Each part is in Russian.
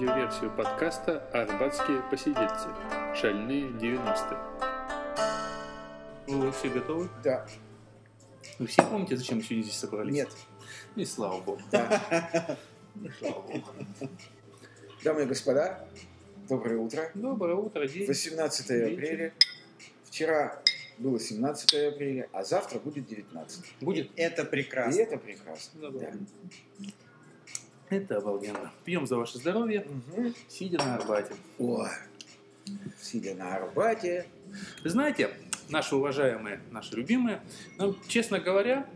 аудиоверсию подкаста «Арбатские посидельцы. Шальные 90-е». Вы все готовы? Да. Вы все помните, зачем мы сегодня здесь собрались? Нет. И слава богу. Да. Слава богу. Дамы и господа, доброе утро. Доброе утро, день. 18 Вечер. апреля. Вчера было 17 апреля, а завтра будет 19. Будет? Это И прекрасно. это прекрасно. Да, да. Да. Это обалденно. Пьем за ваше здоровье, Мгм. сидя на Арбате. Ой. Сидя на Арбате. Знаете, наши уважаемые, наши любимые, нам, честно говоря,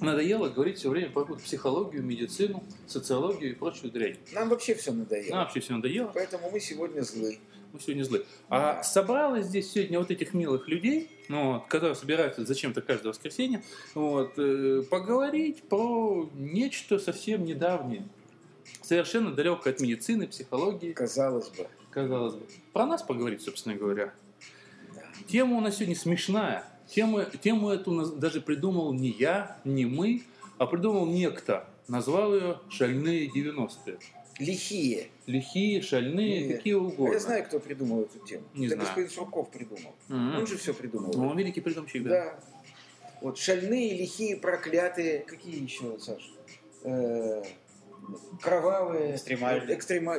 надоело говорить все время про какую-то психологию, медицину, социологию и прочую дрянь. Нам вообще все надоело. Нам вообще все надоело. Поэтому мы сегодня злы. Мы сегодня злы. А собралось здесь сегодня вот этих милых людей, ну, вот, которые собираются зачем-то каждое воскресенье, вот, э, поговорить про нечто совсем недавнее. Совершенно далекое от медицины, психологии, Казалось бы. казалось бы. Про нас поговорить, собственно говоря. Да. Тема у нас сегодня смешная. Тему, тему эту нас даже придумал не я, не мы, а придумал некто. Назвал ее «Шальные 90-е». Лихие. Лихие, шальные, Нет. какие угодно. Я знаю, кто придумал эту тему. Не Это знаю. господин Сурков придумал. Мгм. Он же все придумал. Ну, он великий придумщик, да. Да. Вот шальные, лихие, проклятые. Какие еще, Саш? Э, кровавые. Экстремальные. Экстрема...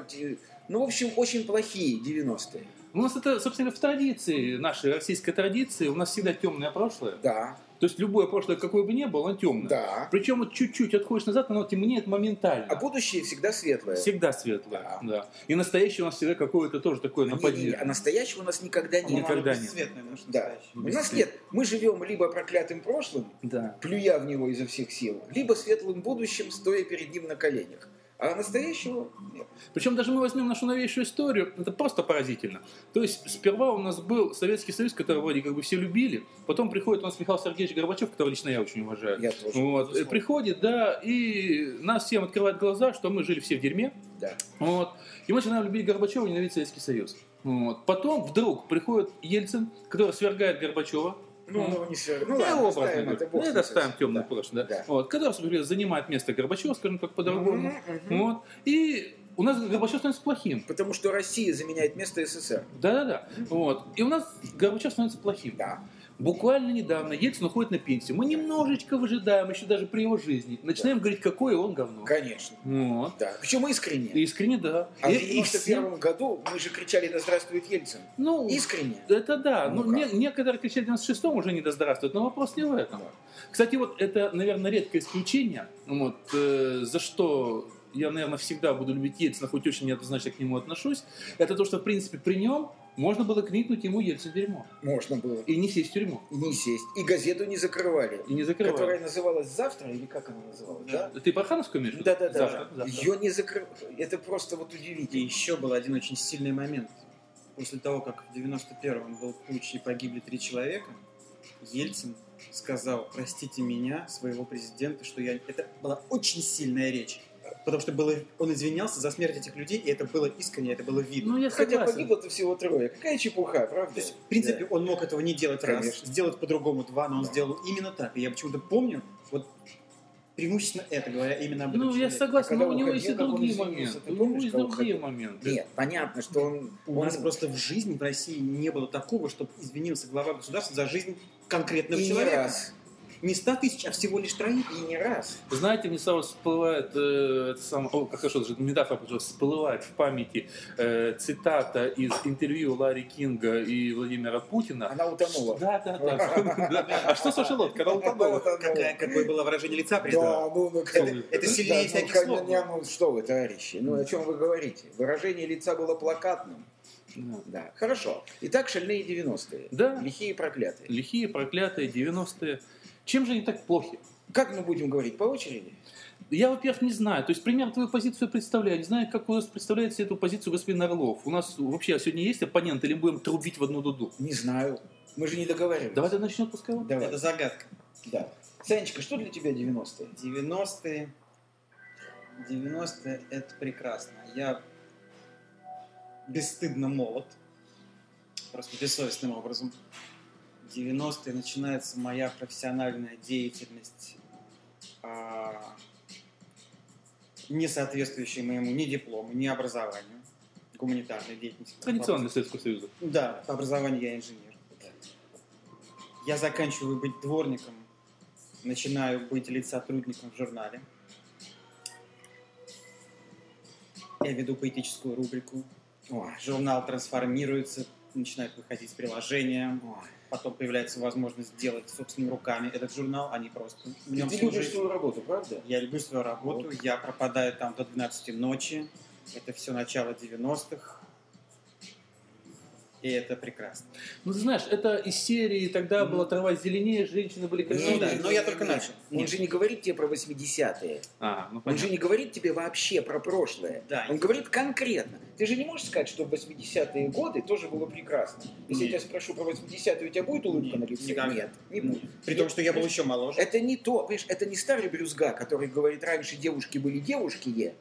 Ну, в общем, очень плохие 90-е. У нас это, собственно, в традиции, нашей российской традиции, у нас всегда темное прошлое. Да, То есть любое прошлое, какое бы ни было, оно темное. да. Причем вот чуть-чуть отходишь назад, оно темнеет моментально. А будущее всегда светлое. Всегда светлое. Да. Да. И настоящее у нас всегда какое-то тоже такое Не- не- нападение. а настоящего у нас никогда нет. Никогда нет. Что Да. У нас нет. Мы живем либо проклятым прошлым, Да. плюя в него изо всех сил, либо светлым будущим, стоя перед ним на коленях. А настоящего нет. Причем даже мы возьмем нашу новейшую историю, это просто поразительно. То есть сперва у нас был Советский Союз, который вроде как бы все любили, потом приходит у нас Михаил Сергеевич Горбачев, которого лично я очень уважаю. Я тоже. Вот, безусловно. приходит, да, и нас всем открывает глаза, что мы жили все в дерьме, Да. Вот. И мы начинаем любить Горбачева и ненавидеть Советский Союз. Вот. Потом вдруг приходит Ельцин, который свергает Горбачева. Ну, ну, не все. Ну, Ну, ладно, оставим это. бог Ну, с это ним. оставим темное Да. прошлое. Да. Да. Вот. Который, занимает место Горбачева, скажем так, по-другому. Мгм. Вот. И у нас Горбачев становится плохим. Потому что Россия заменяет место СССР. Да-да-да. Вот. И у нас Горбачев становится плохим. Да. Буквально недавно Ельцин уходит на пенсию. Мы немножечко выжидаем, еще даже при его жизни. Начинаем говорить, какое он говно. Конечно. Вот. Да. Причем искренне. Искренне, да. А в И- всем- 91 году мы же кричали «Да здравствует Ельцин». Ну, Искренне. Это да. Ну Ну, не- некоторые кричали в 96-м уже не доздравствуют, но вопрос не в этом. Да. Кстати, вот это, наверное, редкое исключение, вот, э, за что я, наверное, всегда буду любить Ельцина, хоть очень неоднозначно к нему отношусь, это то, что, в принципе, при нем можно было крикнуть ему Ельцин дерьмо. Можно было. И не сесть в тюрьму. И не сесть. И газету не закрывали. И не закрывать. Которая называлась «Завтра» или как она называлась? Да. Ты про Хановскую имеешь? Да, да, да. Завтра, завтра. Ее не закрывали. Это просто вот И удивительно. еще был один очень сильный момент. После того, как в 91-м был путь и погибли три человека, Ельцин сказал, простите меня, своего президента, что я... Это была очень сильная речь. Потому что было... он извинялся за смерть этих людей, и это было искренне, это было видно. Ну, я Хотя согласен. погибло-то всего трое. Какая чепуха, правда? То есть, в принципе, он мог этого не делать раз, Конечно. сделать по-другому два, но он Да. сделал именно так. И я почему-то помню, вот преимущественно это, говоря именно об этом Ну, я человеке. согласен, Когда но у него есть и другие моменты. ты У него есть другие моменты. Нет, понятно, что он... У нас он- просто в жизни в России не было такого, чтобы извинился глава государства за жизнь конкретного и не человека. раз. Не 100 тысяч, а всего лишь троих. И не раз. Знаете, мне сразу всплывает, э, это сам, о, как хорошо, даже метафора всплывает в памяти э, цитата из интервью Ларри Кинга и Владимира Путина. Она утонула. Да, да, да. А что Саша Лодка? Она утонула. Какое было выражение лица при этом? Да, ну, ну, Это, это сильнее да, всяких ну, слов. ну, что вы, товарищи, ну о чем вы говорите? Выражение лица было плакатным. Да. Да, хорошо. Итак, шальные 90-е. Да. Лихие проклятые. Лихие, проклятые, 90-е. Чем же они так плохи? Как мы будем говорить по очереди? Я, во-первых, не знаю. То есть, примерно твою позицию представляю. Не знаю, как вы представляете эту позицию господин Орлов. У нас вообще сегодня есть оппонент или будем трубить в одну дуду? Не знаю. Мы же не договаривались. Давай ты начнем пускай он. Давай. Это загадка. Да. Санечка, что для тебя 90-е? 90-е. 90-е это прекрасно. Я бесстыдно молод. Просто бессовестным образом. 90-е начинается моя профессиональная деятельность, а, не соответствующая моему ни диплому, ни образованию, гуманитарной деятельности. Традиционно для Советского Союза. Да, по образованию я инженер. Я заканчиваю быть дворником, начинаю быть лиц-сотрудником в журнале. Я веду поэтическую рубрику. Ой, Журнал трансформируется, начинает выходить приложения. ой. Потом появляется возможность сделать собственными руками этот журнал, а не просто в нем Ты служить. любишь свою работу, правда? Я люблю свою работу, Вот. я пропадаю там до 12 ночи. Это все начало 90-х. И это прекрасно. Ну, ты знаешь, это из серии «Тогда была трава зеленее, женщины были Ну красивее». да, но я только начал. Он же не говорит тебе про 80-е. А, ну Он понятно. же не говорит тебе вообще про прошлое. Да. Он говорит конкретно. Ты же не можешь сказать, что в 80-е годы тоже было прекрасно. Если Нет. я тебя спрошу про 80-е, у тебя будет улыбка Нет, на лице? никогда. Нет, не будет. При том, что я был еще моложе. Это не то, понимаешь, это не старый брюзга, который говорит, раньше девушки были девушки.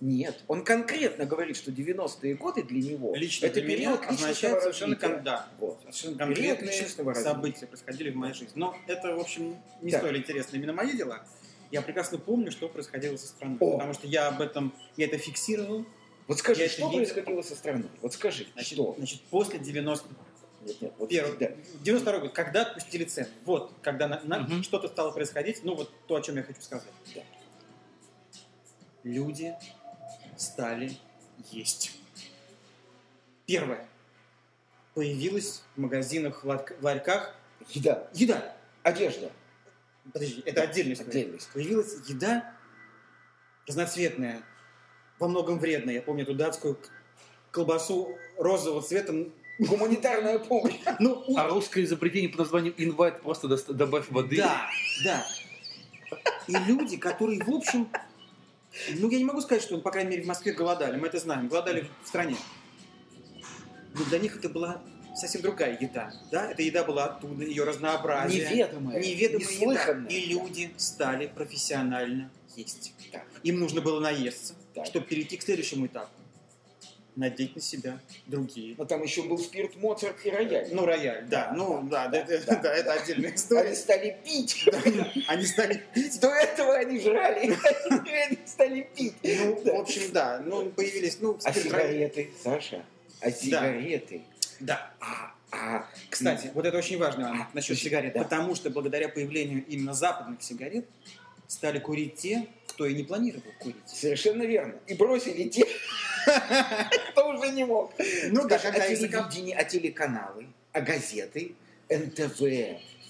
Нет, он конкретно говорит, что 90-е годы для него Лично это для меня период личностного означает совершенно кон- да, Вот. совершенно конкретные личностного развития. события происходили в моей жизни. Но это, в общем, не Так. столь интересно именно мои дела. Я прекрасно помню, что происходило со страной. О. Потому что я об этом, я это фиксировал. Вот скажи, Я что происходило со страной? Вот скажи, Значит, что? значит после 90 Нет, нет, вот, Первый, да. 92 год, когда отпустили цены. Вот, когда на- на- Мгм. что-то стало происходить, ну вот то, о чем я хочу сказать. Да. Люди стали есть. Первое. Появилась в магазинах, в ларь- в ларьках Еда, еда. одежда, Подожди, это отдельная история. отдельность. Появилась еда разноцветная, во многом вредная. Я помню эту датскую колбасу розового цвета. Гуманитарная помощь. Ну, у- А русское изобретение под названием «Инвайт» просто доста- добавь воды. Да, да. И люди, которые, в общем, ну, я не могу сказать, что, по крайней мере, в Москве голодали, мы это знаем, голодали в стране. Но для них это была совсем другая еда, да? Эта еда была оттуда, ее разнообразие. Неведомая, Неведомая еда. И люди стали профессионально есть. Так. Им нужно было наесться, Так. чтобы перейти к следующему этапу. Надеть на себя другие. Но там еще был спирт, Моцарт и рояль. Ну, рояль, да, ну, да, да, Да. да, это отдельная Они история. стали пить. Они стали пить До этого они жрали, они стали пить. Ну, Да. в общем, да. Ну, появились, ну, А сигареты, Саша? А сигареты? Да. А, а, Кстати, вот это очень важно А, насчет сигарет. да. Потому что благодаря появлению именно западных сигарет стали курить те, кто и не планировал курить. совершенно верно. И бросили те, кто уже не мог. Ну да, а телевидение, а телеканалы, а газеты, НТВ,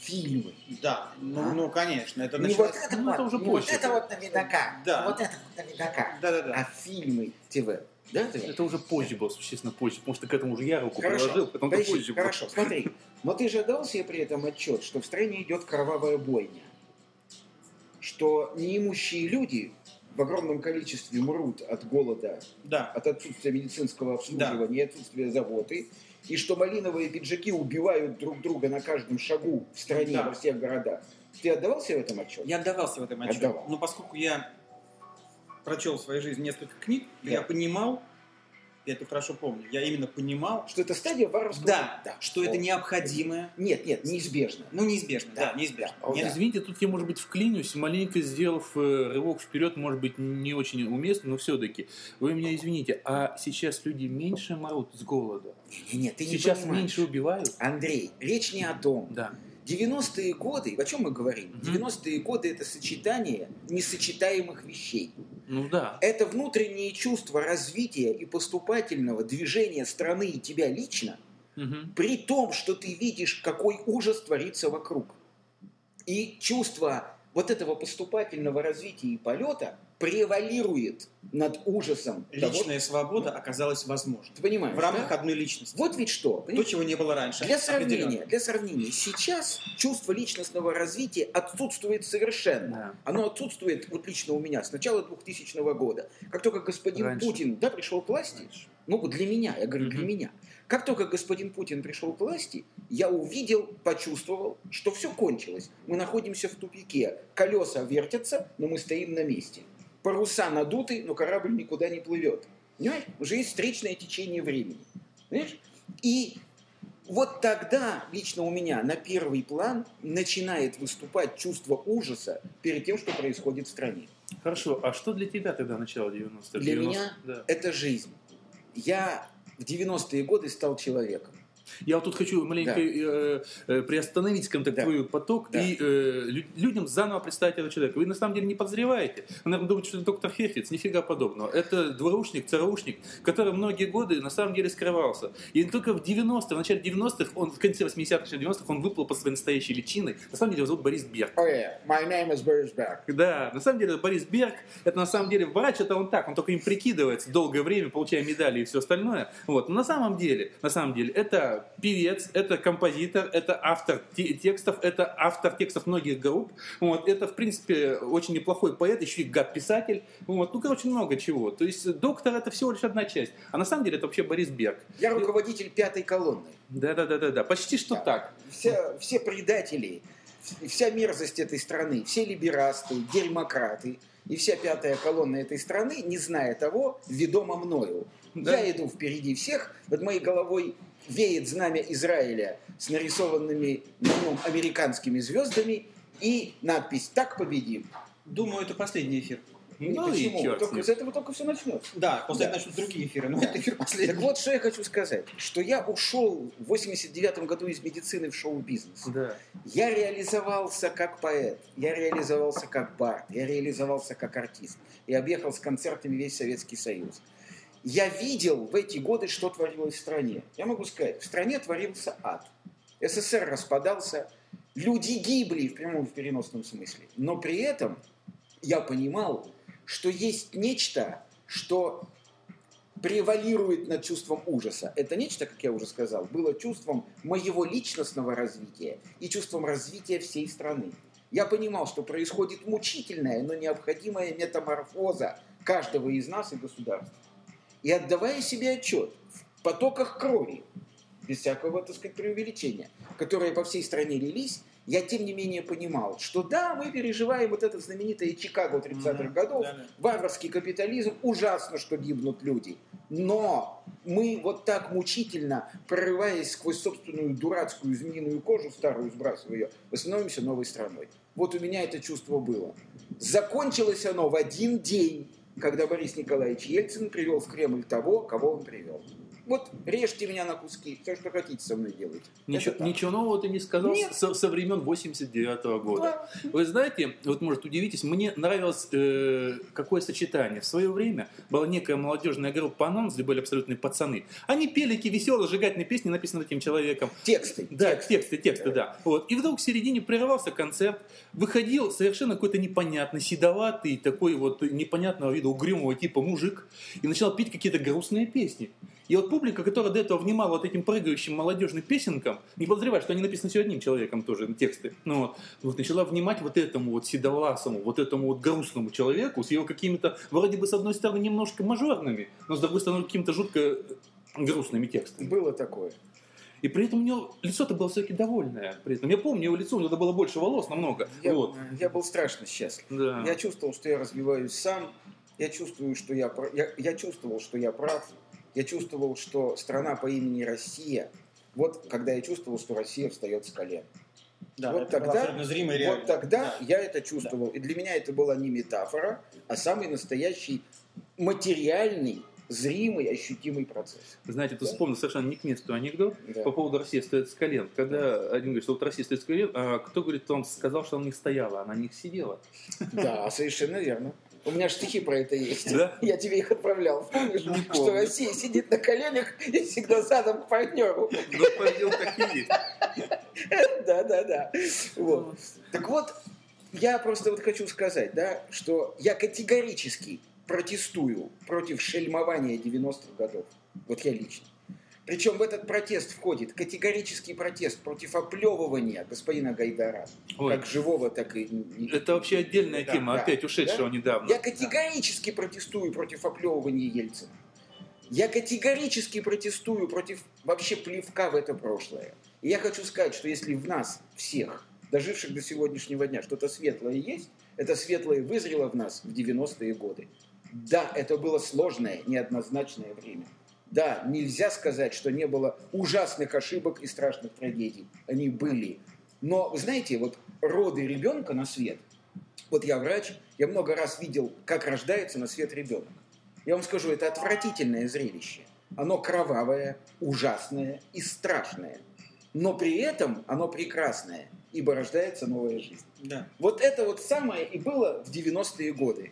фильмы. Да, ну, А? ну, конечно. Это Не вот это, ну, это вот, уже позже. вот это вот наверняка. Да. Вот это вот наверняка. Да-да-да. А фильмы ТВ. Да, ТВ? Это уже позже было, существенно позже, потому что к этому уже я руку Хорошо, приложил, потом подожди, позже было. хорошо, смотри. Но ты же отдал себе при этом отчет, что в стране идет кровавая бойня. Что неимущие люди в огромном количестве мрут от голода, Да. от отсутствия медицинского обслуживания, и отсутствия заботы, и что малиновые пиджаки убивают друг друга на каждом шагу в стране, Да. во всех городах. Ты отдавал себе в этом отчет? Я отдавался в этом отчет. Отдавал. Но поскольку я прочел в своей жизни несколько книг, Да. я понимал, я это хорошо помню, я именно понимал, Что это стадия варварского... да, да. что это Вот. необходимое, Нет, нет, неизбежно. ну, неизбежно, да, Да, неизбежно. да, Нет. Извините, тут я, может быть, вклинюсь, маленько сделав э, рывок вперед, может быть, не очень уместно, но все-таки. Вы меня извините, а сейчас люди меньше мрут с голода? Нет, ты не Сейчас понимаешь. меньше убивают? Андрей, речь не о том. Да. 90-е годы, о чем мы говорим? Мгм. 90-е годы это сочетание несочетаемых вещей. Ну да. Это внутреннее чувство развития и поступательного движения страны и тебя лично, Мгм. при том, что ты видишь, какой ужас творится вокруг. И чувство вот этого поступательного развития и полета превалирует над ужасом того, Личная свобода оказалась возможной. ты понимаешь, В рамках да? одной личности. Вот ведь что. То, понимаешь? чего не было раньше. Для сравнения, для сравнения, сейчас чувство личностного развития отсутствует совершенно. Да. Оно отсутствует вот лично у меня с начала 2000 года. Как только господин Раньше. Путин да, пришел к власти, ну вот для меня, я говорю для Мгм. меня. Как только господин Путин пришел к власти, я увидел, почувствовал, что все кончилось. Мы находимся в тупике. Колеса вертятся, но мы стоим на месте. Паруса надуты, но корабль никуда не плывет. Понимаешь? Уже есть встречное течение времени. Понимаешь? И вот тогда лично у меня на первый план начинает выступать чувство ужаса перед тем, что происходит в стране. Хорошо, а что для тебя тогда начало 90-х? Для 90 меня Да. это жизнь. Я в 90-е годы стал человеком. Я вот тут хочу маленько Да. э, э, приостановить, скажем так, Да. твой поток Да. и э, лю- людям заново представить этого человека. Вы на самом деле не подозреваете. Вы, наверное, думаете, что это доктор Хефиц. Нифига подобного. Это двурушник, ЦРУшник, который многие годы на самом деле скрывался. И только в 90-х, в начале 90-х, он в конце 80-х, начале 90-х, он выплыл под своей настоящей личиной. На самом деле его зовут Борис Берг. Oh yeah, my name is Boris Beck. Да, на самом деле Борис Берг, это на самом деле врач, это он так, он только им прикидывается долгое время, получая медали и все остальное. Вот. Но на самом деле, на самом деле, это певец, это композитор, это автор те- текстов, это автор текстов многих групп. Вот. Это, в принципе, очень неплохой поэт, еще и гад-писатель. Вот. Ну, короче, много чего. То есть доктор это всего лишь одна часть. А на самом деле это вообще Борис Берг. Я руководитель пятой колонны. Да-да-да-да, почти что Да. так. Все, все предатели, вся мерзость этой страны, все либерасты, дерьмократы и вся пятая колонна этой страны, не зная того, ведома мною. Да. Я иду впереди всех, над моей головой веет знамя Израиля с нарисованными на нем американскими звездами и надпись «Так победим». Думаю, это последний эфир. Ну и Почему? черт с Только с этого только все начнется. Да, после Да. этого начнут другие эфиры, но это эфир последний. Так вот, что я хочу сказать, что я ушел в 89 году из медицины в шоу-бизнес. Да. Я реализовался как поэт, я реализовался как бард, я реализовался как артист. Я объехал с концертами весь Советский Союз. Я видел в эти годы, что творилось в стране. Я могу сказать, в стране творился ад. СССР распадался, люди гибли в прямом и переносном смысле. Но при этом я понимал, что есть нечто, что превалирует над чувством ужаса. Это нечто, как я уже сказал, было чувством моего личностного развития и чувством развития всей страны. Я понимал, что происходит мучительная, но необходимая метаморфоза каждого из нас и государства. И отдавая себе отчет в потоках крови, без всякого, так сказать, преувеличения, которые по всей стране лились, я тем не менее понимал, что да, мы переживаем вот это знаменитое Чикаго 30-х годов, Да, да. варварский капитализм, ужасно, что гибнут люди. Но мы вот так мучительно, прорываясь сквозь собственную дурацкую змеиную кожу, старую сбрасывая ее, становимся новой страной. Вот у меня это чувство было. Закончилось оно в один день, когда Борис Николаевич Ельцин привел в Кремль того, кого он привел. Вот режьте меня на куски, все, что хотите со мной делать. Ничего, ничего нового ты не сказал Нет. со, со времен 89 года. Да. Вы знаете, вот может удивитесь, мне нравилось э, какое сочетание. В свое время была некая молодежная группа «Анонс», где были абсолютные пацаны. Они пели такие веселые, зажигательные песни, написанные этим человеком. Тексты. Да, тексты, тексты, да. Вот. И вдруг в середине прерывался концерт, выходил совершенно какой-то непонятный, седоватый, такой вот непонятного вида угрюмого типа мужик, и начинал петь какие-то грустные песни. И вот публика, которая до этого внимала вот этим прыгающим молодежным песенкам, не подозревая, что они написаны все одним человеком тоже, тексты, ну, вот, начала внимать вот этому вот седовласому, вот этому вот грустному человеку с его какими-то, вроде бы, с одной стороны, немножко мажорными, но с другой стороны, какими-то жутко грустными текстами. Было такое. И при этом у него лицо-то было все-таки довольное. При этом я помню его лицо, у него было больше волос намного. Я, Вот. я был страшно счастлив. Да. Я чувствовал, что я развиваюсь сам. Я чувствую, что я, я, я чувствовал, что я прав. Я чувствовал, что страна по имени Россия. Вот когда я чувствовал, что Россия встает с колен. Да, вот тогда, и вот тогда Да. я это чувствовал. И для меня это была не метафора, а самый настоящий материальный зримый, ощутимый процесс. Вы знаете, ты Да. вспомнил совершенно не к месту анекдот Да. по поводу России стоит с колен. Когда один говорит, что вот Россия стоит с колен, а кто говорит, он сказал, что она на них стояла, она на них сидела. Да, совершенно верно. У меня же стихи про это есть. Да? Я тебе их отправлял. Помнишь, Не что помню. Россия сидит на коленях и всегда задом к партнеру. Ну, пойдем так и есть. Да, да, да. Вот. Так вот, я просто вот хочу сказать, да, что я категорически протестую против шельмования 90-х годов. Вот я лично. Причем в этот протест входит категорический протест против оплевывания господина Гайдара, Ой, как живого, так и... это вообще отдельная Да, тема, да. опять ушедшего Да? недавно. Я категорически протестую против оплевывания Ельцина. Я категорически протестую против вообще плевка в это прошлое. И я хочу сказать, что если в нас всех, доживших до сегодняшнего дня, что-то светлое есть, это светлое вызрело в нас в 90-е годы. Да, это было сложное, неоднозначное время. Да, нельзя сказать, что не было ужасных ошибок и страшных трагедий. Они были. Но, вы знаете, вот роды ребенка на свет, вот я врач, я много раз видел, как рождается на свет ребенок. Я вам скажу, это отвратительное зрелище. Оно кровавое, ужасное и страшное. Но при этом оно прекрасное, ибо рождается новая жизнь. Да. Вот это вот самое и было в 90-е годы.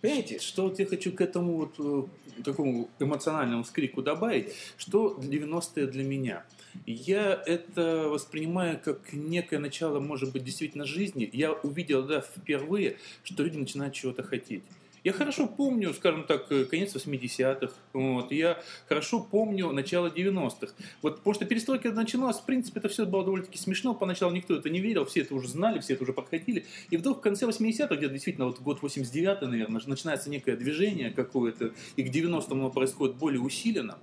Понимаете? Что вот я хочу к этому вот э, такому эмоциональному скрику добавить, что 90-е для меня. Я это воспринимаю как некое начало, может быть, действительно жизни. Я увидел, да, впервые, что люди начинают чего-то хотеть. Я хорошо помню, скажем так, э, конец 80-х, вот, я хорошо помню начало 90-х. Вот, потому что перестройка когда начиналась, в принципе, это все было довольно-таки смешно, поначалу никто это не верил, все это уже знали, все это уже проходили. И вдруг в конце 80-х, где-то действительно вот год 89 наверное, начинается некое движение какое-то, и к 90-му оно происходит более усиленно.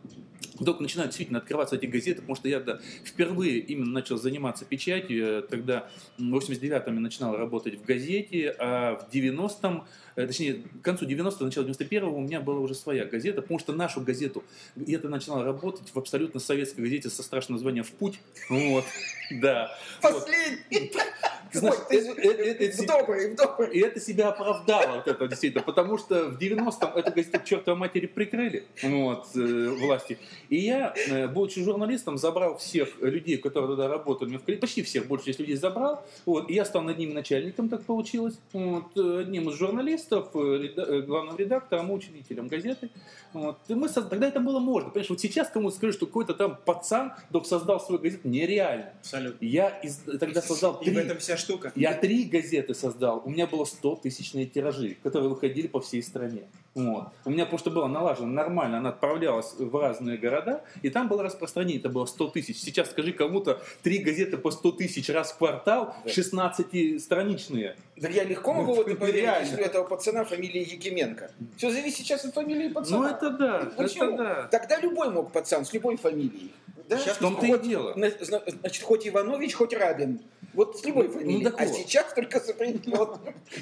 Вдруг начинают действительно открываться эти газеты, потому что я да, впервые именно начал заниматься печатью. Тогда в 89-м я начинал работать в газете, а в 90-м, э, точнее, концу 90-го, начало 91-го у меня была уже своя газета, потому что нашу газету, я тогда начинал работать в абсолютно советской газете со страшным названием «В путь». Вот, да. Вот. Знаешь, Ой, ты э- э- это в добрый, добрый. и это себя оправдало, вот это действительно, потому что в 90-м эту газету к чертовой матери прикрыли, вот, э, власти. И я, э, будучи журналистом, забрал всех людей, которые тогда работали, почти всех, большую часть людей забрал, вот, и я стал над ними начальником, так получилось, вот, э, одним из журналистов, э, реда- э, главным редактором, учредителем газеты. Вот. И мы Тогда это было можно. Понимаешь, вот сейчас кому-то скажу, что какой-то там пацан вдруг создал свою газету, нереально. Абсолютно. Я из- тогда создал И три в этом вся штука. я три газеты создал. У меня было 100 тысячные тиражи, которые выходили по всей стране. Вот. У меня что было налажено нормально, она отправлялась в разные города, и там было распространение, это было 100 тысяч. Сейчас скажи кому-то три газеты по 100 тысяч раз в квартал, Да. 16-страничные. Да я легко могу в это поверить, если у этого пацана фамилия Якименко. Все зависит сейчас от фамилии пацана. Ну это да, Почему? это да. Тогда любой мог пацан с любой фамилией. Да? Сейчас В том-то и дело. на- зна- Значит, хоть Иванович, хоть Рабин. Вот с любой Ну, фамилией. так а вот. сейчас только с определенным.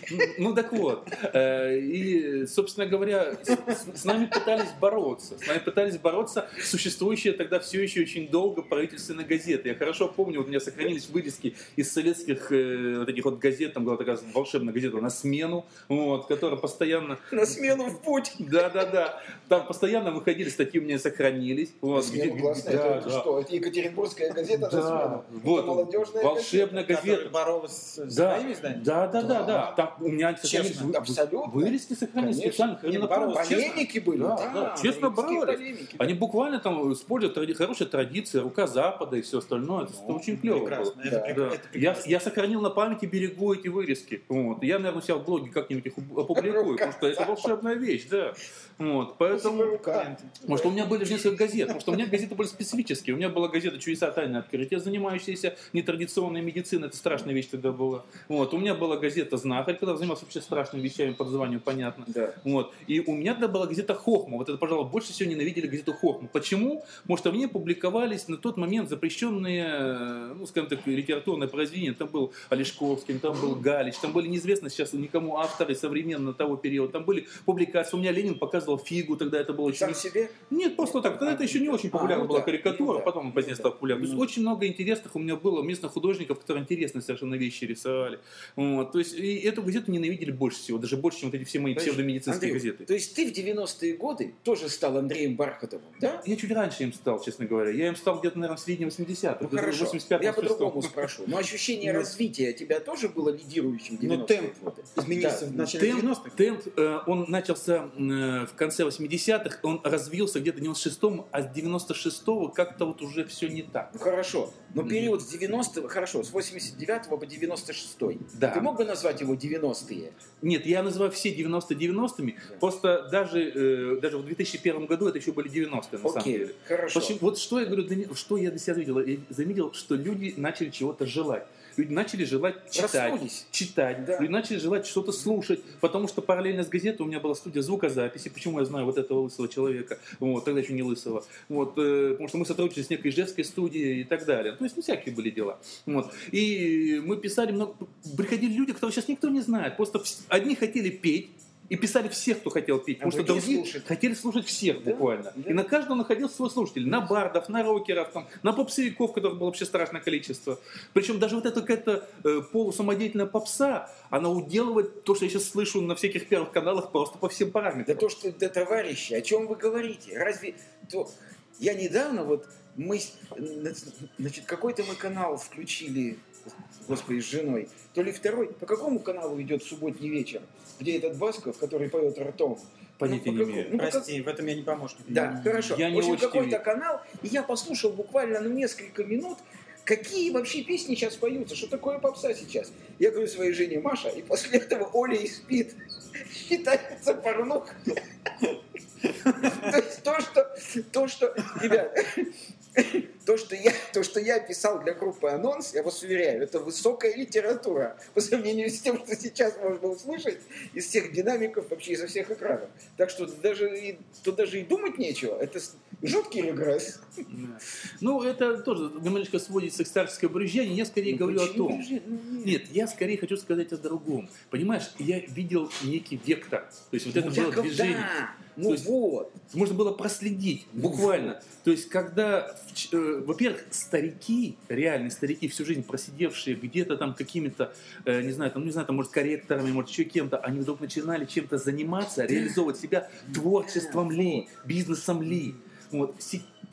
Ну так вот, э, и, собственно говоря, с, с нами пытались бороться. С нами пытались бороться существующие тогда все еще очень долго правительственные газеты. Я хорошо помню, вот у меня сохранились вырезки из советских э, вот этих вот газет, там была такая волшебная газета «На смену», вот, которая постоянно... На смену в путь. Да-да-да, там постоянно выходили статьи, у меня сохранились. На Вот, смену где- классно. да, это, да. что? Это Екатеринбургская газета на Да, смену? вот, это молодежная волшебная Которая газета. боролась с Да, своими изданиями. да, да, да, Да. да. Там у меня Честно, вы- абсолютно. вырезки сохранились Конечно. специально. на. Честно. Полемики были, Да, да. да, честно боролись. полемики. Они буквально там используют тради- хорошие традиции, рука Запада и все остальное. Это Ну, очень клево Прекрасно. было. Это, Да. прек- Да. это Я, сохранил на памяти, берегу эти вырезки. Вот. Я, наверное, у себя в блоге как-нибудь их опубликую, Рука потому что это волшебная вещь, да. Вот. Поэтому... Рука. Может, у меня были же несколько газет, потому что у меня газеты были специфические. У меня была газета «Чудеса тайны открытия», занимающаяся нетрадиционной медициной. Это страшная вещь тогда была. Вот. У меня была газета «Знахарь», когда занимался вообще страшными вещами под названием «Понятно». Да. Вот. И у меня тогда была газета «Хохма». Вот это, пожалуй, больше всего ненавидели газету «Хохма». Почему? Потому что в ней публиковались на тот момент запрещенные, э, ну, скажем так, литературные произведения. Там был Олешковский, там был Галич, там были неизвестны сейчас никому авторы современно того периода. Там были публикации. У меня Ленин показывал фигу, тогда это было очень... Сам себе? Нет, просто так. Тогда это еще не очень популярна ну была да, карикатура, ну да. потом позднее стала популярна. То есть Ну. очень много интересных у меня было местных художников, которые интересные совершенно вещи рисовали. Вот, то есть и эту газету ненавидели больше всего, даже больше, чем вот эти все мои Подожди, псевдомедицинские Андрей, газеты. То есть ты в 90-е годы тоже стал Андреем Бархатовым, да? Я чуть раньше им стал, честно говоря. Я им стал где-то, наверное, в среднем 80-х. Ну хорошо, 85-м, я 86-м. по-другому спрошу. Но ощущение Ну. развития тебя тоже было лидирующим в 90-е Но темп годы? изменился Да. в начале Темп, 90-х. темп, э, он начался э, в конце 80-х, он развился где-то в 96-м, а с 96-го как-то вот уже все не так. Ну хорошо, но период с 90 хорошо, с 89 по 96 Да. Ты мог бы назвать его 90-е? Нет, я называю все 90 90-ми, Да. просто даже, э, даже в 2001 году это еще были 90-е, на самом Окей, деле. хорошо. Почему- вот что я говорю, что я для себя заметил? Я заметил, что люди начали чего-то желать. Люди начали желать читать. Читать, Да. люди начали желать что-то слушать, потому что параллельно с газетой у меня была студия звукозаписи, почему я знаю вот этого лысого человека, вот, тогда еще не лысого, вот, э, потому что мы сотрудничали с некой ижевской студией и так далее, то есть, ну, всякие были дела, вот, и мы писали много, приходили люди, которых сейчас никто не знает, просто одни хотели петь, и писали всех, кто хотел петь, А потому что другие слушать. хотели слушать всех Да, буквально. да. И на каждого находился свой слушатель. На бардов, на рокеров, там, на попсовиков, которых было вообще страшное количество. Причем даже вот эта какая-то э, полусамодеятельная попса, она уделывает то, что я сейчас слышу на всяких первых каналах просто по всем Да параметрам. то, что, да, товарищи, о чем вы говорите? Разве то... Я недавно вот мы, с- значит, какой-то мы канал включили, господи, с женой, то ли второй, по какому каналу идет субботний вечер, где этот Басков, который поет ртом? Понятия Ну, не имею. ну, по как- Прости, в этом я не помощник. Да, хорошо. Я в не общем, очень какой-то канал, и я послушал буквально ну, несколько минут, какие вообще песни сейчас поются, что такое попса сейчас. Я говорю своей жене, Маша, и после этого Оля и спит. Считается порнух. То есть то, что, то, что, ребят, то, что я, то, что я писал для группы «Анонс», я вас уверяю, это высокая литература по сравнению с тем, что сейчас можно услышать из всех динамиков, вообще изо всех экранов. Так что даже, и, тут даже и думать нечего. Это жуткий регресс. Ну, это тоже немножечко сводится к старческой брюзжанию. Я скорее Ну, говорю о том, же? Ну, нет. Я скорее хочу сказать о другом. Понимаешь, я видел некий вектор. То есть вот это Ну, было Яков, движение. да. Ну То есть- вот. можно было проследить буквально. То есть, когда, э, во-первых, старики, реальные старики, всю жизнь просидевшие где-то там какими-то, э, не знаю, там, не знаю, там, может, корректорами, может, еще кем-то, они вдруг начинали чем-то заниматься, реализовывать себя творчеством ли, бизнесом ли. Вот.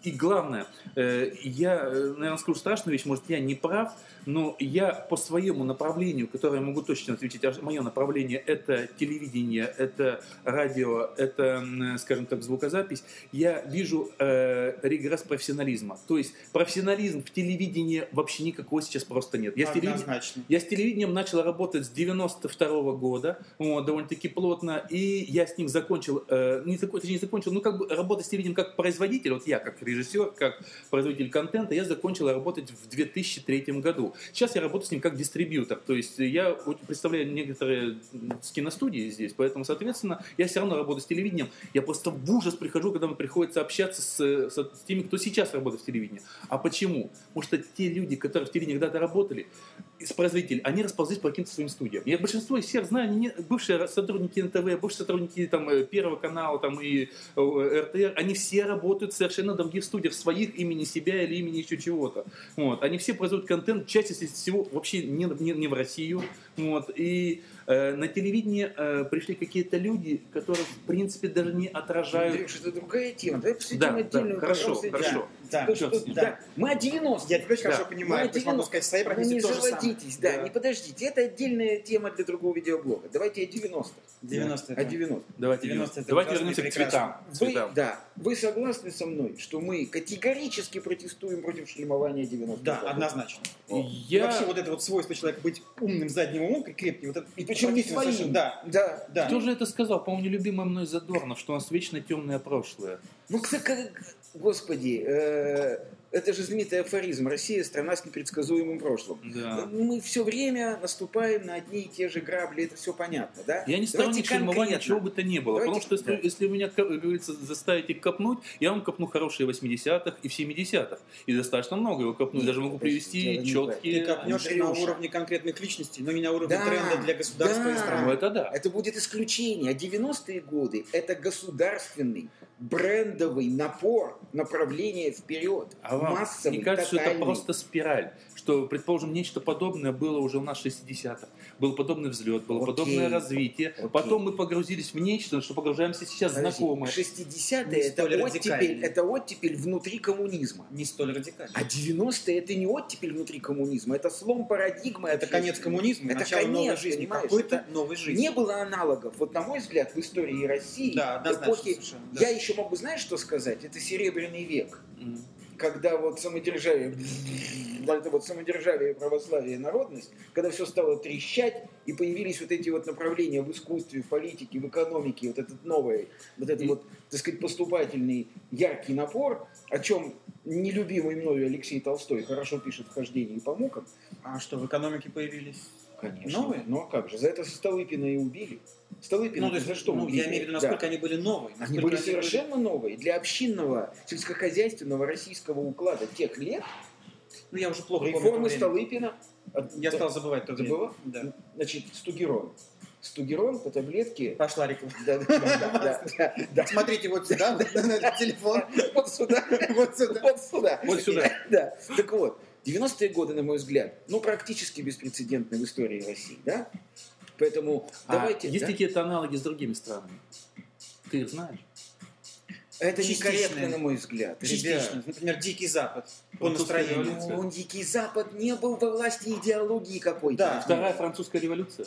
И главное, э, я, э, наверное, скажу страшную вещь, может, я не прав, но я по своему направлению, которое я могу точно ответить, а мое направление это телевидение, это радио, это, скажем так, звукозапись, я вижу э, регресс профессионализма. То есть профессионализм в телевидении вообще никакого сейчас просто нет. Я с, телевидением, Однозначно. я с телевидением начал работать с 92 года, вот, довольно-таки плотно, и я с ним закончил, э, не закон- не закончил, ну, как бы работать с телевидением как производитель, вот я как режиссер, как производитель контента, я закончил работать в 2003 году. Сейчас я работаю с ним как дистрибьютор, то есть я представляю некоторые киностудии здесь, поэтому, соответственно, я все равно работаю с телевидением. Я просто в ужас прихожу, когда мне приходится общаться с, с- с теми, кто сейчас работает в телевидении. А почему? Потому что те люди, которые в телевидении когда-то работали, из производителей, они расползлись по каким-то своим студиям. Я большинство из всех знаю, не- бывшие сотрудники НТВ, бывшие сотрудники там, э, Первого канала там, и э, РТР, они все работают в совершенно других студиях своих имени себя или имени еще чего-то. Вот. Они все производят контент, часть из всего вообще не, не, не в Россию. Вот. И на телевидении э, пришли какие-то люди, которые, в принципе, даже не отражают... Андрюш, это другая тема. Давай посвятим Да, да, отдельную хорошо, пожалуйста, хорошо. тему. Да, То, что- да. да, Мы о 90 Я очень Да. хорошо понимаю. Мы могу один- сказать, в своей Вы не заводитесь, да, Да. не подождите. Это отдельная тема для другого видеоблога. Давайте о 90 90 О 90 Давайте, 90 это давайте вернемся к цветам. Вы, цветам. да, вы согласны со мной, что мы категорически протестуем против шлемования 90 Да, однозначно. О. И Я... вообще вот это вот свойство человека быть умным задним умом, как крепкий, вот это И причем не своим. совершенно. Да, Да. да. Кто же это сказал? По-моему, нелюбимый мной Задорнов, что у нас вечно темное прошлое. Ну, как- господи, э, это же знаменитый афоризм. Россия – страна с непредсказуемым прошлым. Да. Мы все время наступаем на одни и те же грабли, это все понятно, да? Я не сторонник конкретно. чего бы то ни было. Давайте- потому что если, да. если вы меня, как говорится, заставите копнуть, я вам копну хорошие 80-х и в 70-х. И достаточно много его копну. Нет, Даже могу привести четкие... Ты копнешь на Андрюша. уровне конкретных личностей, но не на уровне Да, тренда для государства да. и страны. Ну, это да. Это будет исключение. А 90-е годы – это государственный, брендовый напор, направление вперед, А вам массовый, не кажется, что это тотальный. просто спираль? Что, предположим, нечто подобное было уже у нас в 60-х. Был подобный взлет, было Окей. подобное развитие. Окей. Потом мы погрузились в нечто, что погружаемся сейчас Подожди, знакомое. 60-е Не это оттепель, это оттепель внутри коммунизма. Не столь радикально. А 90-е это не оттепель внутри коммунизма, это слом парадигмы. Это конец общественной. коммунизма, Это начало новой конец, жизни. понимаешь? Какой-то новой жизни. Не было аналогов. Вот на мой взгляд, в истории России, Да, эпохи, совершенно, да. я еще могу, знаешь, что сказать? Это Серебряный век. Когда вот самодержавие, это вот самодержавие, православие, народность, когда все стало трещать, и появились вот эти вот направления в искусстве, в политике, в экономике, вот этот новый, вот этот И- вот, так сказать, поступательный, яркий напор, о чем нелюбимый мною Алексей Толстой хорошо пишет в «Хождении по мукам», А что, в экономике появились? Конечно. Новые? Ну а как же, за это Столыпина и убили. Столыпина Ну, то есть, за что ну, убили? я имею в виду, Да. насколько они были новые. Они были совершенно новые. Для общинного, сельскохозяйственного российского уклада тех лет Ну, я уже плохо помню. реформы время. Столыпина... Я стал забывать то время. Забыла? Да. Значит, стугерон. Стугерон по таблетке... Пошла реклама. Да, да, да, да, да. Смотрите вот сюда, на этот телефон. Вот сюда. Вот сюда. Вот сюда. Вот сюда. Да. Так вот, 90-е годы, на мой взгляд, ну, практически беспрецедентны в истории России, да? Поэтому А давайте... есть да? какие-то аналоги с другими странами? Ты их знаешь? Это Частичные. некорректно, на мой взгляд. Частично. Ребят. Например, Дикий Запад. По Французская настроению. Ну, Дикий Запад не был во власти идеологии какой-то. Да. Вторая французская революция?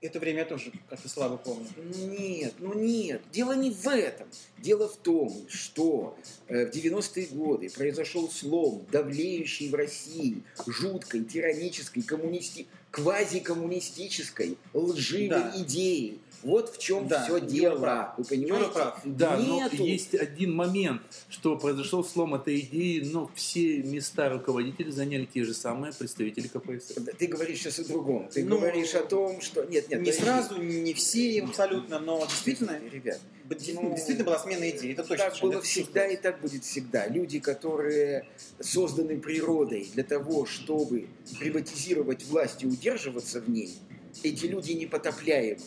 Это время я тоже как-то слабо помню. Нет, ну нет. Дело не в этом. Дело в том, что э, в 90-е годы произошел слом, давлеющий в России, жуткой, тиранической, коммунисти... квазикоммунистической, лживой Да. идеи. Вот в чем Да, все дело. прав. Вы понимаете? Юра прав. Да, Нету. но есть один момент, что произошел слом этой идеи, но все места руководителей заняли те же самые представители КПСС. Ты говоришь сейчас о другом. Ты Ну, говоришь о том, что... Нет, нет. Не сразу, не все абсолютно, но действительно, Ребят, Ну, действительно была смена идей. Это точно. так было всегда и так будет всегда. Люди, которые созданы природой для того, чтобы приватизировать власть и удерживаться в ней, эти люди непотопляемы.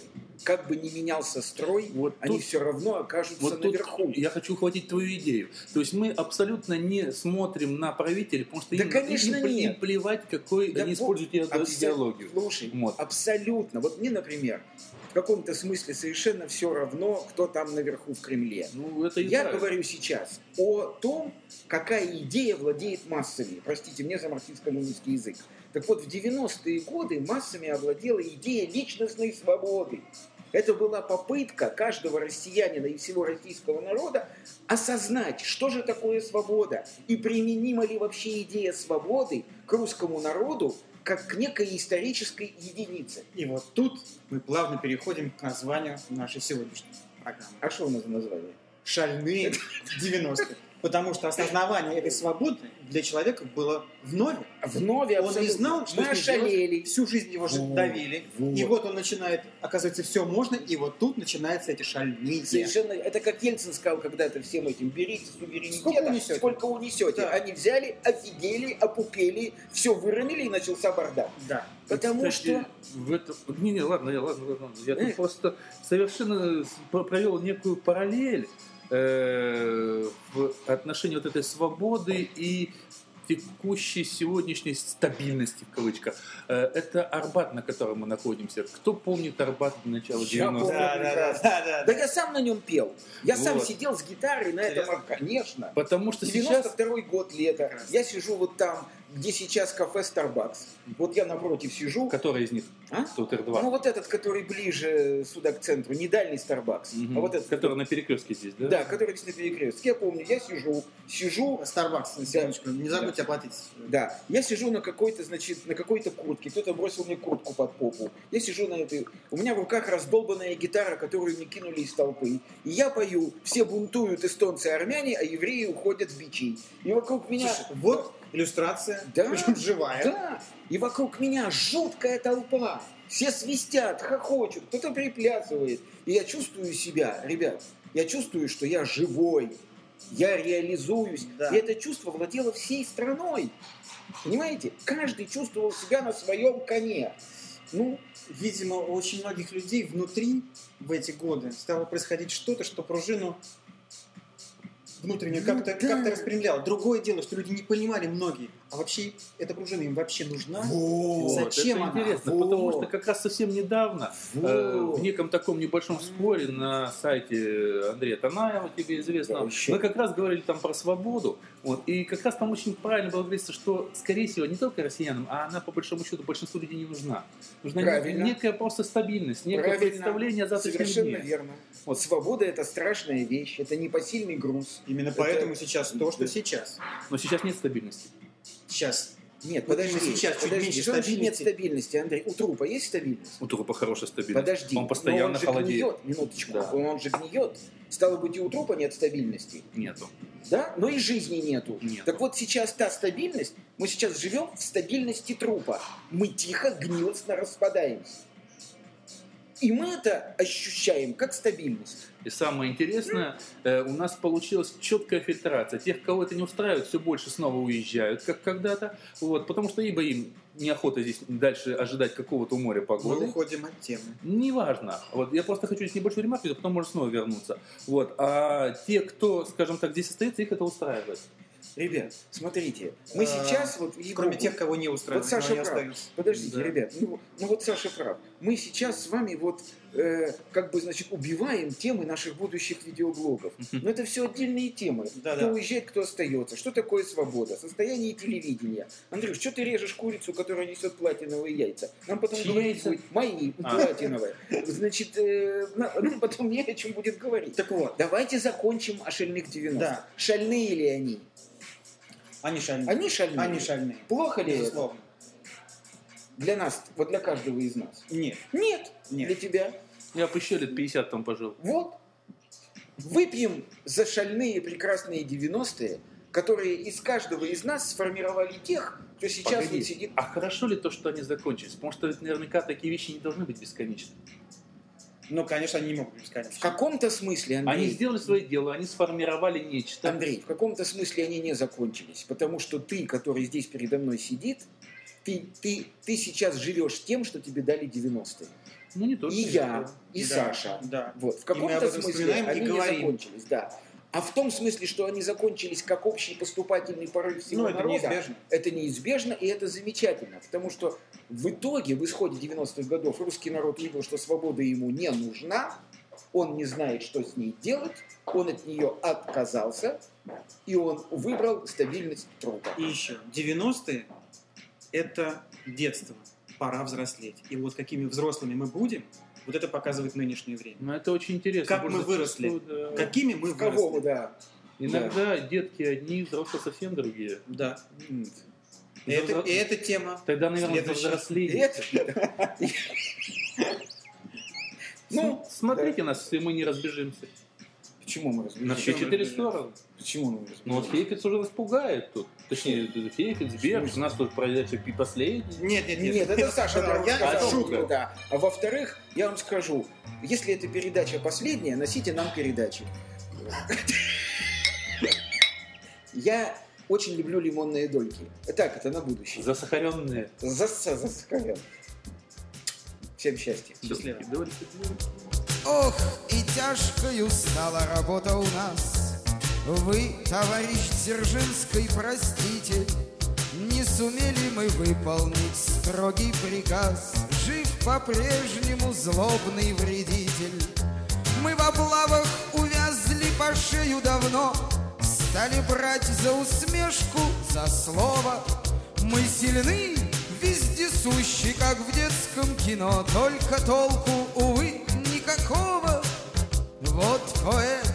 Как бы ни менялся строй, Вот они тут- все равно окажутся Вот тут наверху. я хочу ухватить твою идею. То есть мы абсолютно не смотрим на правителей, потому что Да, им, конечно, им, им нет. плевать, какой Да они вот, используют идеологию. Слушай, Вот. абсолютно. Вот мне, например, в каком-то смысле совершенно все равно, кто там наверху в Кремле. Ну, это Я говорю сейчас о том, какая идея владеет массами. Простите мне за марксистско-ленинский язык. Так вот, в 90-е годы массами овладела идея личностной свободы. Это была попытка каждого россиянина и всего российского народа осознать, что же такое свобода и применима ли вообще идея свободы к русскому народу как к некой исторической единице. И вот тут мы плавно переходим к названию нашей сегодняшней программы. А что у нас за название? Шальные 90-е. Потому что осознавание этой свободы для человека было вновь. Вновь Он не знал, что Мы с ним делать. Всю жизнь его же Вот, давили. вот. И вот он начинает, оказывается, все можно, и вот тут начинаются эти шальные. Совершенно, это как Ельцин сказал когда-то всем этим, берите суверенитета, Сколько унесете. сколько унесете. Да. Они взяли, офигели, опупели, все выронили и начался бардак. Да. Потому Кстати, что... в этом... Не, не, ладно, я, ладно, ладно. Я тут Эх. просто совершенно провел некую параллель э, в отношении вот этой свободы и текущей сегодняшней стабильности в кавычках. Э, это Арбат, на котором мы находимся. Кто помнит Арбат начала Я 90-х? помню. Да, да, да, да, да. Да я сам на нем пел. Я сам Вот. сидел с гитарой на этом, конечно. Потому что сейчас 92 год лета. Я сижу вот там, где сейчас кафе Starbucks. Вот я напротив сижу. который из них? А? Тут Ну R2. вот этот, который ближе сюда к центру, не дальний Starbucks, Мгм. а вот этот. который на перекрестке здесь, да? Да, который здесь на перекрестке. Я помню, я сижу, сижу, Starbucks, на секундочку, не забудьте оплатить. Да, я сижу на какой-то, значит, на какой-то куртке, кто-то бросил мне куртку под попу. Я сижу на этой, у меня в руках раздолбанная гитара, которую мне кинули из толпы. И я пою, все бунтуют эстонцы и армяне, а евреи уходят с бичей. И вокруг меня... Слушай, вот иллюстрация, Да, причем живая. Да, и вокруг меня жуткая толпа. Все свистят, хохочут, кто-то приплясывает. И я чувствую себя, ребят, я чувствую, что я живой, я реализуюсь. Да. И это чувство владело всей страной. Понимаете? Каждый чувствовал себя на своем коне. Ну, Видимо, у очень многих людей внутри в эти годы стало происходить что-то, что пружину внутренне Ну как-то как распрямлял. Другое дело, что люди не понимали многие. А вообще, эта пружина им вообще нужна? Вот. Зачем это она? интересно, Вот. потому что как раз совсем недавно Вот. э, в неком таком небольшом споре на сайте Андрея Танаева, тебе известно, Да, еще. мы как раз говорили там про свободу, вот, и как раз там очень правильно было говориться, что, скорее всего, не только россиянам, а она, по большому счету, большинству людей не нужна. Нужна Правильно. некая просто стабильность, некое Правильно. представление о завтрашнем Совершенно дне. верно. Вот свобода это страшная вещь, это непосильный груз. Именно Это- поэтому сейчас то, что сейчас. Но сейчас нет стабильности. Сейчас. Нет, Вот подожди, сейчас чуть подожди, меньше что нет стабильности. Андрей? У трупа есть стабильность? У трупа хорошая стабильность. Подожди, Он но постоянно он же холодеет. гниет, минуточку, Да. он же гниет. Стало быть, и у трупа нет стабильности, Нету. да? Но и жизни нету. Нету. Так вот сейчас та стабильность, мы сейчас живем в стабильности трупа. Мы тихо, гнилостно распадаемся. И мы это ощущаем как стабильность. И самое интересное, э, у нас получилась четкая фильтрация. Тех, кого это не устраивает, все больше снова уезжают, как когда-то. Вот, потому что ибо им неохота здесь дальше ожидать какого-то у моря Мы погоды. уходим от темы. Неважно. Вот, я просто хочу здесь небольшую ремарку, а потом можно снова вернуться. Вот. А те, кто, скажем так, здесь остается, их это устраивает. Ребят, смотрите, мы А, сейчас вот... Кроме тех, кого не устраивает, Вот Саша прав. остаются. Подождите, Да. ребят, ну, ну вот Саша прав. Мы сейчас с вами вот э, как бы, значит, убиваем темы наших будущих видеоблогов. Но это все отдельные темы. Да, кто да. уезжает, кто остается. Что такое свобода? Состояние телевидения. Андрюш, что ты режешь курицу, которая несет платиновые яйца? Нам потом Чьи говорить будет мои, А. платиновые. Значит, э, на- нам потом не о чем будет говорить. Так вот, Давайте закончим о шальных 90 Да. Шальные ли они? Они шальные. Они шальные. Они шальные. Плохо ли это? Для нас, вот для каждого из нас? Нет. Нет. Нет. Для тебя? Я бы еще лет 50 там пожил. Вот. Выпьем за шальные прекрасные 90-е, которые из каждого из нас сформировали тех, кто сейчас Погоди. вот сидит. А хорошо ли то, что они закончились? Потому что ведь наверняка такие вещи не должны быть бесконечны. Ну, конечно, они не могут быть В бесконечны. каком-то смысле, Андрей, Они сделали свое дело, они сформировали нечто. Андрей, в каком-то смысле они не закончились, потому что ты, который здесь передо мной сидит, ты, ты, ты сейчас живешь тем, что тебе дали 90-е. Ну, не только И я, и Да, Саша. Да. Вот. В каком-то смысле вспоминаем и они не закончились, да. А в том смысле, что они закончились как общий поступательный порыв всего Ну, это народа, неизбежно. это неизбежно и это замечательно, потому что в итоге, в исходе 90-х годов, русский народ увидел, что свобода ему не нужна, он не знает, что с ней делать, он от нее отказался, и он выбрал стабильность труда. И еще, 90-е – это детство, пора взрослеть. И вот какими взрослыми мы будем, вот это показывает нынешнее время. Ну, это очень интересно. Как мы Просто выросли. зачастую, да. Какими мы кого вы, выросли? да. Иногда детки одни, взрослые совсем другие. Да. И это, Взро- и эта тема. Тогда, наверное, Следующий. взрослее. Это- Ну, Смотрите нас, если мы не разбежимся. Почему мы На разберемся? все четыре разбежимся? стороны. Почему мы разберемся? Ну вот Хейфиц уже нас пугает тут. Точнее, Хейфиц, Берг, у нас тут произойдет и последний. Нет, нет, нет. Нет, это Саша Да, я шутка. шутку, да. А во-вторых, я вам скажу, если эта передача последняя, носите нам передачи. Я очень люблю лимонные дольки. Так, это на будущее. Засахаренные. За, за, за сахарен. Всем счастья. Счастливо. Ох, и тяжкою стала работа у нас. Вы, товарищ Дзержинский, простите, Не сумели мы выполнить строгий приказ. Жив по-прежнему злобный вредитель. Мы в облавах увязли по шею давно, Стали брать за усмешку, за слово. Мы сильны, вездесущи, как в детском кино, Только толку, увы, никакого. Вот поэт,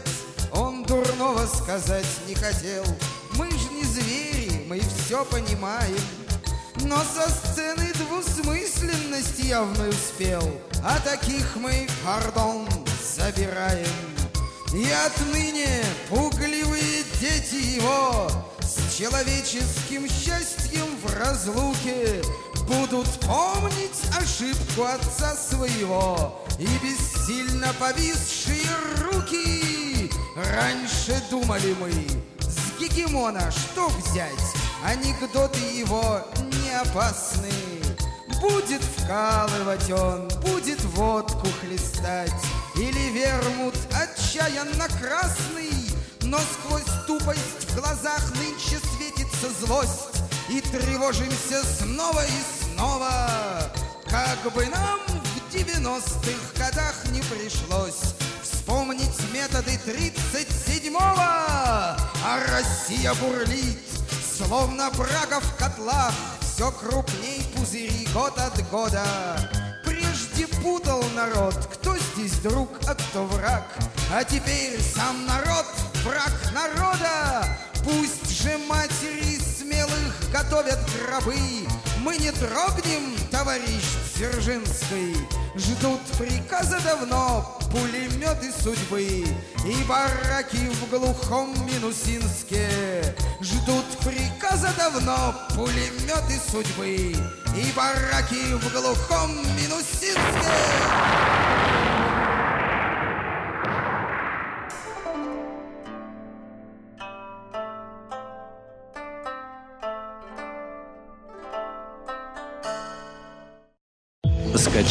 он дурного сказать не хотел. Мы ж не звери, мы все понимаем. Но со сцены двусмысленность явно успел, А таких мы, пардон, забираем. И отныне пугливые дети его С человеческим счастьем в разлуке Будут помнить ошибку отца своего И бессильно повисшие руки. Раньше думали мы С гегемона что взять? Анекдоты его не опасны. Будет вкалывать он, будет водку хлестать. Или вермут отчаянно красный Но сквозь тупость в глазах нынче светится злость. И тревожимся снова и снова Как бы нам в девяностых годах не пришлось Вспомнить методы тридцать седьмого А Россия бурлит, словно брага в котлах Все крупней пузыри год от года. Прежде путал народ, кто здесь друг, а кто враг А теперь сам народ враг народа. Пусть же матери смелых готовят гробы Мы не трогнем, товарищ Дзержинский. Ждут приказа давно пулеметы судьбы. И бараки в глухом Минусинске. Ждут приказа давно пулеметы судьбы. И бараки в глухом Минусинске